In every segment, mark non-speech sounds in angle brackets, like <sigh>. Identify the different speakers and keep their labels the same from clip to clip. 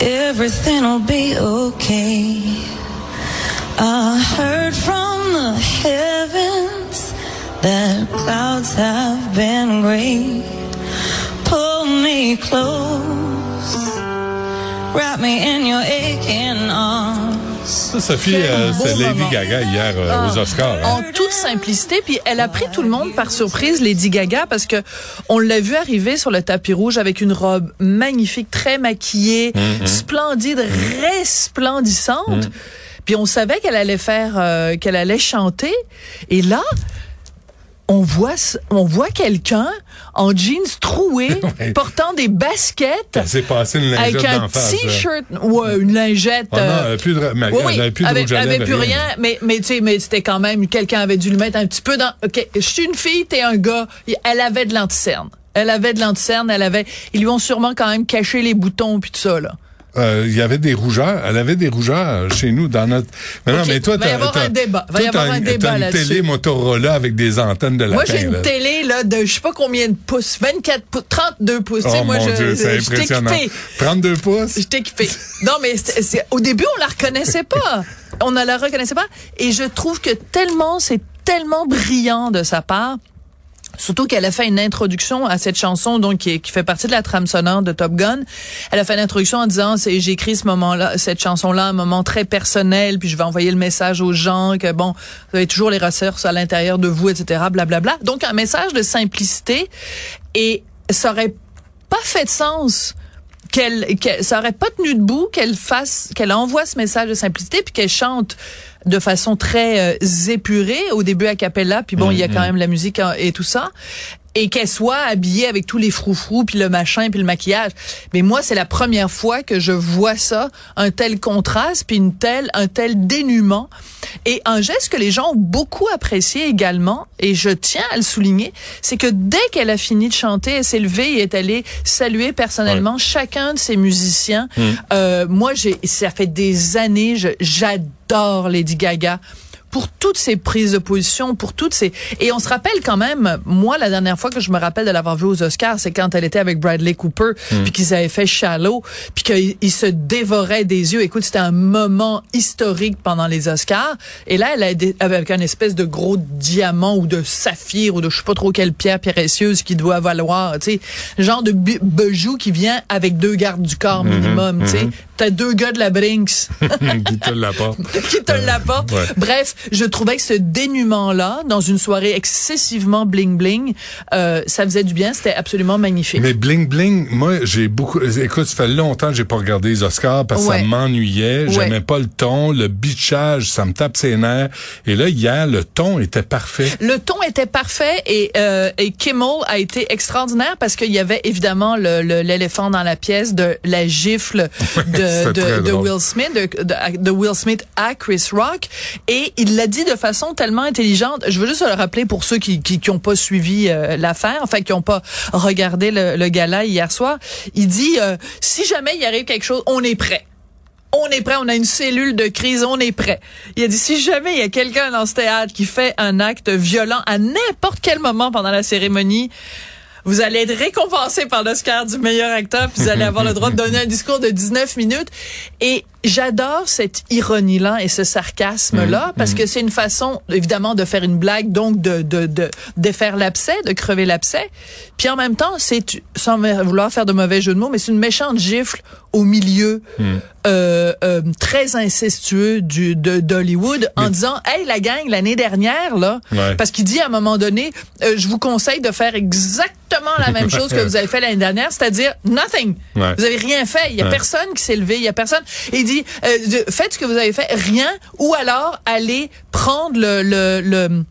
Speaker 1: everything'll be okay. I heard from the heavens that clouds have been gray. Pull me close, wrap me in your aching arms.
Speaker 2: Ça, Sophie, euh, c'est Lady. Gaga hier euh, aux Oscars. hein.
Speaker 3: En toute simplicité, puis elle a pris tout le monde par surprise, Lady Gaga, parce que on l'a vu arriver sur le tapis rouge avec une robe magnifique, très maquillée, splendide, resplendissante. Puis on savait qu'elle allait faire, euh, qu'elle allait chanter. Et là, on voit, on voit quelqu'un en jeans troué, <laughs>
Speaker 2: Ouais.
Speaker 3: portant des baskets,
Speaker 2: Elle s'est passée une
Speaker 3: avec
Speaker 2: lingette
Speaker 3: un
Speaker 2: face. là.
Speaker 3: t-shirt, ouais, une lingette.
Speaker 2: Ah non,
Speaker 3: euh,
Speaker 2: plus de, mais
Speaker 3: oui,
Speaker 2: elle avait plus de
Speaker 3: avait, avait plus rien, mais mais tu sais, mais c'était quand même quelqu'un avait dû le mettre un petit peu dans. Ok, je suis une fille, t'es un gars. Elle avait de l'anticerne. Elle avait de l'anticerne, elle avait. Ils lui ont sûrement quand même caché les boutons puis tout ça là.
Speaker 2: Euh, Il y avait des rougeurs. Elle avait des rougeurs chez nous dans notre. Mais non, mais toi,
Speaker 3: va y avoir un débat. Va y avoir un
Speaker 2: une-
Speaker 3: débat
Speaker 2: t'as une
Speaker 3: là-dessus.
Speaker 2: télé Motorola avec des antennes de lapin.
Speaker 3: Moi, j'ai une télé là de je sais pas combien de pouces, 24 pouces, 32 pouces. Tu sais,
Speaker 2: Oh
Speaker 3: moi,
Speaker 2: mon
Speaker 3: je,
Speaker 2: Dieu, c'est
Speaker 3: je t'ai
Speaker 2: impressionnant.
Speaker 3: équipée.
Speaker 2: 32 pouces?
Speaker 3: J'étais équipée. Non, mais au début, on la reconnaissait pas. On ne la reconnaissait pas. Et je trouve que tellement, c'est tellement brillant de sa part. Surtout qu'elle a fait une introduction à cette chanson, donc qui, qui fait partie de la trame sonore de Top Gun. Elle a fait une introduction en disant, c'est j'ai ce moment-là, cette chanson-là, un moment très personnel, puis je vais envoyer le message aux gens que bon, vous avez toujours les ressources à l'intérieur de vous, etc. Blablabla. Donc un message de simplicité et ça aurait pas fait de sens qu'elle, qu'elle- ça aurait pas tenu debout qu'elle fasse, qu'elle envoie ce message de simplicité puis qu'elle chante de façon très euh, épurée au début à cappella puis bon il y a quand même la musique hein, et tout ça et qu'elle soit habillée avec tous les froufrous puis le machin puis le maquillage. Mais moi c'est la première fois que je vois ça un tel contraste puis une telle un tel dénuement. Et un geste que les gens ont beaucoup apprécié également et je tiens à le souligner c'est que dès qu'elle a fini de chanter elle s'est levée et est allée saluer personnellement chacun de ses musiciens. Euh, moi j'ai ça fait des années je- j'adore Lady Gaga pour toutes ces prises de position, pour toutes ces et on se rappelle quand même moi la dernière fois que je me rappelle de l'avoir vue aux Oscars, c'est quand elle était avec Bradley Cooper puis qu'ils avaient fait Shallow puis qu'ils ils se dévoraient des yeux. Écoute, c'était un moment historique pendant les Oscars et là elle a des- avec un espèce de gros diamant ou de saphir ou de je sais pas trop quelle pierre précieuse qui doit valoir, tu sais, genre de bijou qui vient avec deux gardes du corps minimum, tu sais. T'as deux gars de la Brinks <laughs>
Speaker 2: Qui te l'apporte. <laughs>
Speaker 3: qui te l'apporte.
Speaker 2: Ouais.
Speaker 3: Bref, je trouvais que ce dénuement-là, dans une soirée excessivement bling-bling, euh, ça faisait du bien. C'était absolument magnifique.
Speaker 2: Mais bling bling, moi j'ai beaucoup. Écoute, ça fait longtemps que j'ai pas regardé les Oscars parce que
Speaker 3: Ouais.
Speaker 2: ça m'ennuyait.
Speaker 3: Ouais.
Speaker 2: J'aimais pas le ton, le bitchage, ça me tape ses nerfs. Et là hier, le ton était parfait.
Speaker 3: Le ton était parfait et, euh, et Kimmel a été extraordinaire parce qu'il y avait évidemment le- le- l'éléphant dans la pièce de la gifle <laughs> de, de. Will Smith, de, de- de Will Smith à Chris Rock et il l'a dit de façon tellement intelligente. Je veux juste le rappeler pour ceux qui qui, qui ont pas suivi euh, l'affaire, enfin qui ont pas regardé le, le gala hier soir. Il dit euh, si jamais il arrive quelque chose, on est prêt. On est prêt, on a une cellule de crise, on est prêt. Il a dit si jamais il y a quelqu'un dans ce théâtre qui fait un acte violent à n'importe quel moment pendant la cérémonie, vous allez être récompensé par l'Oscar du meilleur acteur, puis vous allez avoir le droit de donner un discours de 19 minutes. Et J'adore cette ironie-là et ce sarcasme-là parce que c'est une façon, évidemment, de faire une blague, donc de de de défaire l'abcès, de crever l'abcès. Puis en même temps, c'est sans vouloir faire de mauvais jeu de mots, mais c'est une méchante gifle au milieu euh, euh, très incestueux du de d'Hollywood en disant, hey la gang, l'année dernière là,
Speaker 2: Ouais.
Speaker 3: parce qu'il dit à un moment donné, euh, je vous conseille de faire exactement la même chose que vous avez fait l'année dernière, c'est-à-dire nothing.
Speaker 2: Ouais.
Speaker 3: Vous avez rien fait. Il y a
Speaker 2: Ouais.
Speaker 3: personne qui s'est levé. Il y a personne. Et euh, faites ce que vous avez fait, rien, ou alors allez prendre le, le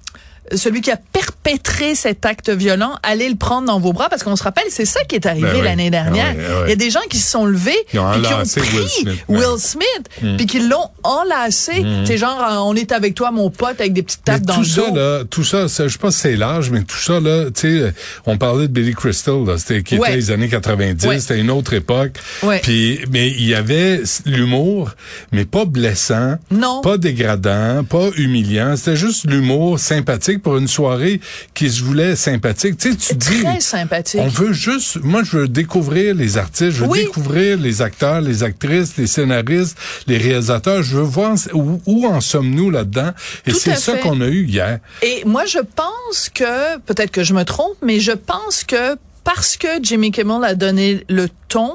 Speaker 3: celui qui a perpétré cet acte violent, allez le prendre dans vos bras parce qu'on se rappelle, c'est ça qui est arrivé
Speaker 2: Ben oui.
Speaker 3: l'année dernière.
Speaker 2: Oui, ben oui.
Speaker 3: Il y a des gens qui se sont levés
Speaker 2: Ils ont
Speaker 3: qui ont pris
Speaker 2: Will Smith.
Speaker 3: Will. Smith, puis qui l'ont enlacé. C'est genre, euh, on est avec toi, mon pote, avec des petites
Speaker 2: Mais
Speaker 3: tapes dans
Speaker 2: tout
Speaker 3: le
Speaker 2: ça,
Speaker 3: dos.
Speaker 2: là, tout ça, ça, je sais pas si c'est l'âge, mais tout ça, là, tu sais, on parlait de Billy Crystal, là, c'était, qui
Speaker 3: Ouais.
Speaker 2: était les années 90,
Speaker 3: Ouais.
Speaker 2: c'était une autre époque.
Speaker 3: Ouais.
Speaker 2: Puis, mais il y avait l'humour, mais pas blessant.
Speaker 3: Non.
Speaker 2: Pas dégradant, pas humiliant. C'était juste l'humour sympathique pour une soirée qui se voulait sympathique. Tu sais, tu dis.
Speaker 3: Très sympathique.
Speaker 2: On veut juste, moi, je veux découvrir les artistes, je veux
Speaker 3: Oui.
Speaker 2: découvrir les acteurs, les actrices, les scénaristes, les réalisateurs. Je veux voir où, où en sommes-nous là-dedans. Et c'est ça qu'on a eu hier.
Speaker 3: Et moi, je pense que, peut-être que je me trompe, mais je pense que parce que Jimmy Kimmel a donné le ton,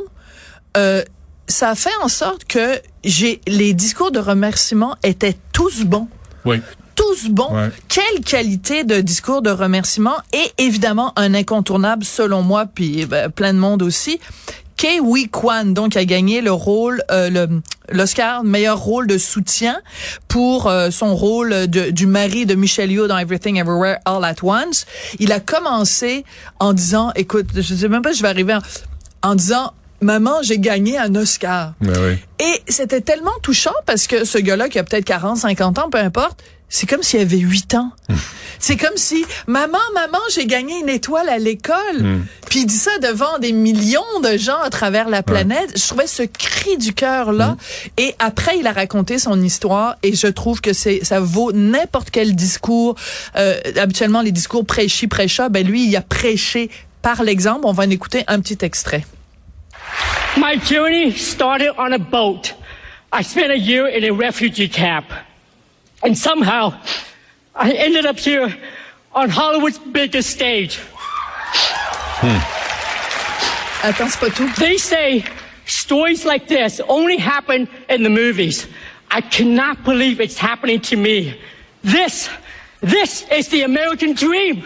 Speaker 3: euh, ça a fait en sorte que j'ai les discours de remerciement étaient tous bons.
Speaker 2: Oui.
Speaker 3: Tous bons.
Speaker 2: Ouais.
Speaker 3: Quelle qualité de discours de remerciement et évidemment un incontournable selon moi puis ben, plein de monde aussi. Kei Wee Kwan donc a gagné le rôle euh, le l'Oscar meilleur rôle de soutien pour euh, son rôle de- du mari de Michelle Yeoh dans Everything Everywhere All at Once. Il a commencé en disant écoute, je sais même pas si je vais arriver en, en disant maman, j'ai gagné un Oscar.
Speaker 2: Ben oui.
Speaker 3: Et c'était tellement touchant parce que ce gars-là qui a peut-être 40, 50 ans, peu importe, c'est comme s'il avait 8 ans. c'est comme si, maman, maman, j'ai gagné une étoile à l'école. Puis il dit ça devant des millions de gens à travers la planète. Je trouvais ce cri du cœur-là. Et après, il a raconté son histoire et je trouve que c'est ça vaut n'importe quel discours. Euh, habituellement, les discours prêchi, prêcha, ben lui, il a prêché par l'exemple. On va en écouter un petit extrait.
Speaker 4: My journey started on a boat. I spent a year in a refugee camp. And somehow, I ended up here on Hollywood's biggest stage. Hmm.
Speaker 3: Attends, c'est pas tout.
Speaker 4: They say stories like this only happen in the movies. I cannot believe it's happening to me. This, this is the American dream.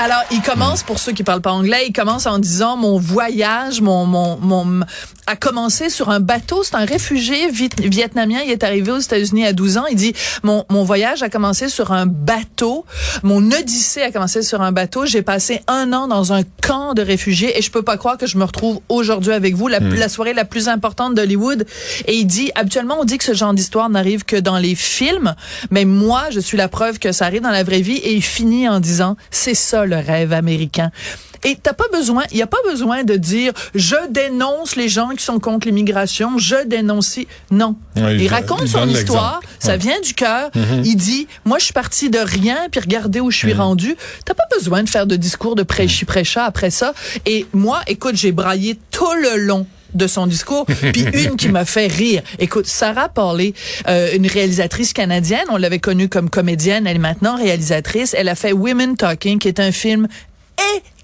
Speaker 3: Alors, il commence, pour ceux qui parlent pas anglais, il commence en disant mon voyage, mon, mon, mon, a commencé sur un bateau. C'est un réfugié viet- vietnamien. Il est arrivé aux États-Unis à 12 ans. Il dit, mon, mon voyage a commencé sur un bateau. Mon odyssée a commencé sur un bateau. J'ai passé un an dans un camp de réfugiés et je peux pas croire que je me retrouve aujourd'hui avec vous, la, la soirée la plus importante d'Hollywood. Et il dit, habituellement, on dit que ce genre d'histoire n'arrive que dans les films, mais moi, je suis la preuve que ça arrive dans la vraie vie et il finit en disant, c'est ça le rêve américain. Et t'as pas besoin, il y a pas besoin de dire je dénonce les gens qui sont contre l'immigration, je dénonce. Non,
Speaker 2: Ouais,
Speaker 3: il
Speaker 2: il-
Speaker 3: raconte
Speaker 2: il
Speaker 3: son histoire, ça vient du cœur. Il dit moi je suis parti de rien puis regardez où je suis rendu. T'as pas besoin de faire de discours de prêchi prêcha après ça. Et moi, écoute, j'ai braillé tout le long de son discours, <laughs> puis une qui m'a fait rire. Écoute, Sarah Parley, euh, une réalisatrice canadienne, on l'avait connue comme comédienne, elle est maintenant réalisatrice. Elle a fait Women Talking, qui est un film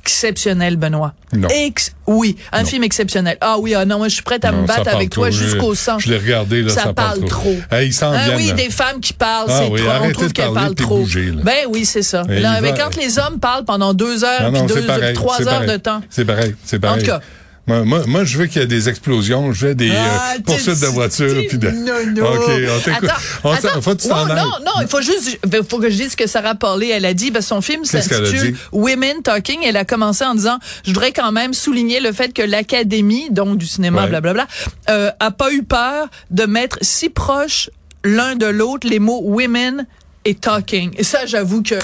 Speaker 3: exceptionnel, Benoît.
Speaker 2: Non.
Speaker 3: Ex oui, un film exceptionnel. Ah oui, ah non, moi je suis prête à
Speaker 2: Non,
Speaker 3: me
Speaker 2: ça
Speaker 3: battre avec toi jusqu'au sang.
Speaker 2: je l'ai regardé, là, ça parle
Speaker 3: parle
Speaker 2: trop. Hey,
Speaker 3: Ah oui,
Speaker 2: là.
Speaker 3: des femmes qui parlent,
Speaker 2: Ah
Speaker 3: c'est
Speaker 2: oui,
Speaker 3: trop. On trouve qu'elles parlent trop.
Speaker 2: là.
Speaker 3: Ben oui, c'est ça. Là,
Speaker 2: va-
Speaker 3: quand les hommes parlent pendant deux heures, puis deux,
Speaker 2: pareil.
Speaker 3: trois heures
Speaker 2: pareil.
Speaker 3: de temps.
Speaker 2: C'est pareil, c'est pareil.
Speaker 3: tout cas.
Speaker 2: Moi, moi, moi, je veux qu'il y ait des explosions, je veux des
Speaker 3: Ah,
Speaker 2: euh, poursuites de voitures. puis de...
Speaker 3: Non, non. <laughs>
Speaker 2: OK, on t'écoute.
Speaker 3: Attends,
Speaker 2: On
Speaker 3: attends.
Speaker 2: faut que t'en ailles.
Speaker 3: non, non, il faut juste, il faut que je dise ce que Sarah Parley, elle a dit. Que son film s'intitule? Women Talking. Elle a commencé en disant, je voudrais quand même souligner le fait que l'Académie, donc du cinéma,
Speaker 2: Ouais.
Speaker 3: blablabla, euh, a pas eu peur de mettre si proche l'un de l'autre les mots women et talking. Et ça, j'avoue que,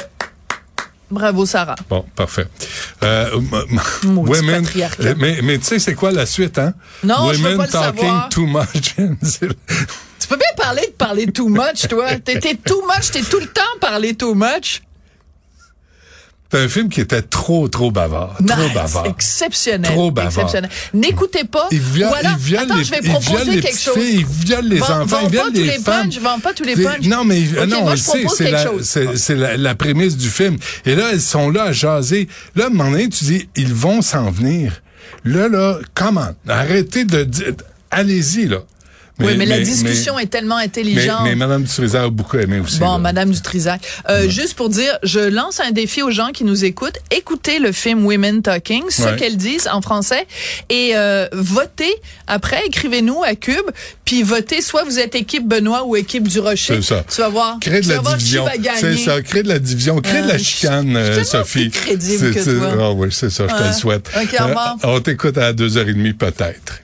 Speaker 3: bravo Sarah.
Speaker 2: Bon, parfait. Euh, women, mais, mais tu sais, c'est quoi la suite, hein?
Speaker 3: Non, je veux
Speaker 2: women
Speaker 3: pas le
Speaker 2: talking
Speaker 3: savoir.
Speaker 2: too much. <laughs>
Speaker 3: Tu peux bien parler de parler too much, toi. T'es too much, t'es tout le temps parler too much.
Speaker 2: C'est un film qui était trop, trop bavard. Trop bavard.
Speaker 3: Exceptionnel.
Speaker 2: Trop bavard.
Speaker 3: exceptionnel. N'écoutez pas.
Speaker 2: Il viole,
Speaker 3: voilà.
Speaker 2: il viole
Speaker 3: Attends,
Speaker 2: les,
Speaker 3: je vais proposer
Speaker 2: les
Speaker 3: quelque chose.
Speaker 2: filles, il viole les
Speaker 3: Vends-
Speaker 2: enfants,
Speaker 3: vends
Speaker 2: il viole
Speaker 3: pas
Speaker 2: les
Speaker 3: tous les
Speaker 2: femmes.
Speaker 3: punchs, vends pas tous les punchs.
Speaker 2: Non, mais
Speaker 3: Ok,
Speaker 2: non,
Speaker 3: moi,
Speaker 2: on sait, c'est la, c'est, la, la prémisse du film. Et là, elles sont là à jaser. Là, à un moment donné, tu dis, ils vont s'en venir. Là, là, comment? Arrêtez de dire, allez-y, là.
Speaker 3: Oui, mais, la discussion est tellement intelligente.
Speaker 2: mais Mme Dutrisac a beaucoup aimé aussi.
Speaker 3: Bon,
Speaker 2: là.
Speaker 3: Madame Dutrisac, euh, juste pour dire, je lance un défi aux gens qui nous écoutent. Écoutez le film Women Talking, ce
Speaker 2: Ouais.
Speaker 3: qu'elles disent en français, et euh, votez. Après, écrivez-nous à Cube, puis votez. Soit vous êtes équipe Benoît ou équipe du Rocher.
Speaker 2: C'est ça.
Speaker 3: Tu vas voir.
Speaker 2: Crée de la division. C'est ça, crée de la division, crée de
Speaker 3: Euh,
Speaker 2: la
Speaker 3: je-
Speaker 2: chicane,
Speaker 3: je
Speaker 2: euh,
Speaker 3: tellement
Speaker 2: Sophie.
Speaker 3: plus crédible que toi.
Speaker 2: Ah oui, c'est ça, je te le souhaite.
Speaker 3: Ok, au revoir.
Speaker 2: on t'écoute à 2h30 peut-être.